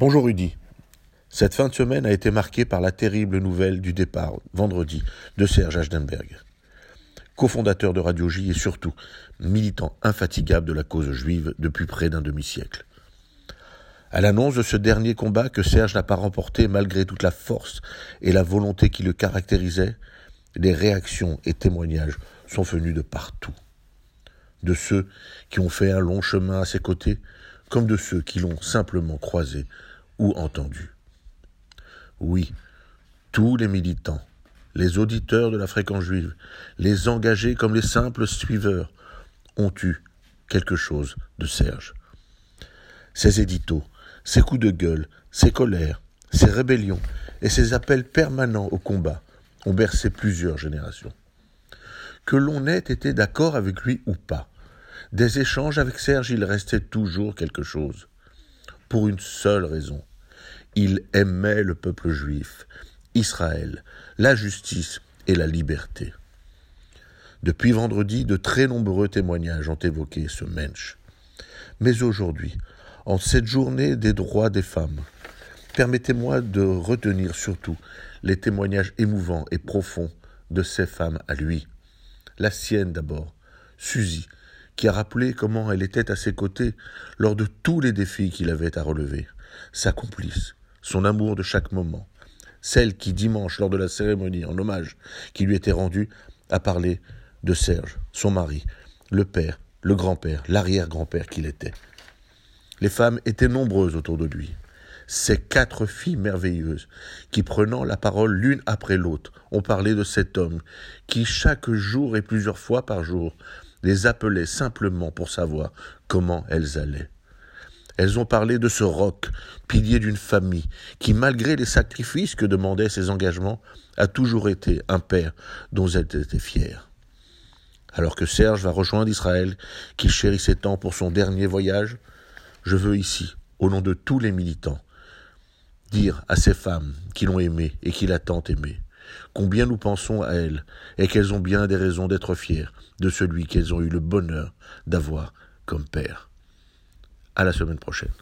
Bonjour Rudy. Cette fin de semaine a été marquée par la terrible nouvelle du départ, vendredi, de Serge Achdenberg. Cofondateur de Radio J et surtout militant infatigable de la cause juive depuis près d'un demi-siècle. À l'annonce de ce dernier combat que Serge n'a pas remporté malgré toute la force et la volonté qui le caractérisaient, les réactions et témoignages sont venus de partout. De ceux qui ont fait un long chemin à ses côtés, comme de ceux qui l'ont simplement croisé ou entendu. Oui, tous les militants, les auditeurs de la fréquence juive, les engagés comme les simples suiveurs, ont eu quelque chose de Serge. Ses éditos, ses coups de gueule, ses colères, ses rébellions et ses appels permanents au combat ont bercé plusieurs générations. Que l'on ait été d'accord avec lui ou pas, des échanges avec Serge, il restait toujours quelque chose. Pour une seule raison. Il aimait le peuple juif, Israël, la justice et la liberté. Depuis vendredi, de très nombreux témoignages ont évoqué ce mensch. Mais aujourd'hui, en cette journée des droits des femmes, permettez-moi de retenir surtout les témoignages émouvants et profonds de ces femmes à lui. La sienne d'abord, Suzy, qui a rappelé comment elle était à ses côtés lors de tous les défis qu'il avait à relever, sa complice, son amour de chaque moment, celle qui, dimanche, lors de la cérémonie en hommage qui lui était rendue, a parlé de Serge, son mari, le père, le grand-père, l'arrière-grand-père qu'il était. Les femmes étaient nombreuses autour de lui. Ces quatre filles merveilleuses, qui prenant la parole l'une après l'autre, ont parlé de cet homme, qui chaque jour et plusieurs fois par jour les appelait simplement pour savoir comment elles allaient. Elles ont parlé de ce roc, pilier d'une famille, qui, malgré les sacrifices que demandaient ses engagements, a toujours été un père dont elles étaient fières. Alors que Serge va rejoindre Israël, qu'il chérissait tant pour son dernier voyage, je veux ici, au nom de tous les militants, dire à ces femmes qui l'ont aimé et qui l'a tant aimé, combien nous pensons à elles, et qu'elles ont bien des raisons d'être fières de celui qu'elles ont eu le bonheur d'avoir comme père. À la semaine prochaine.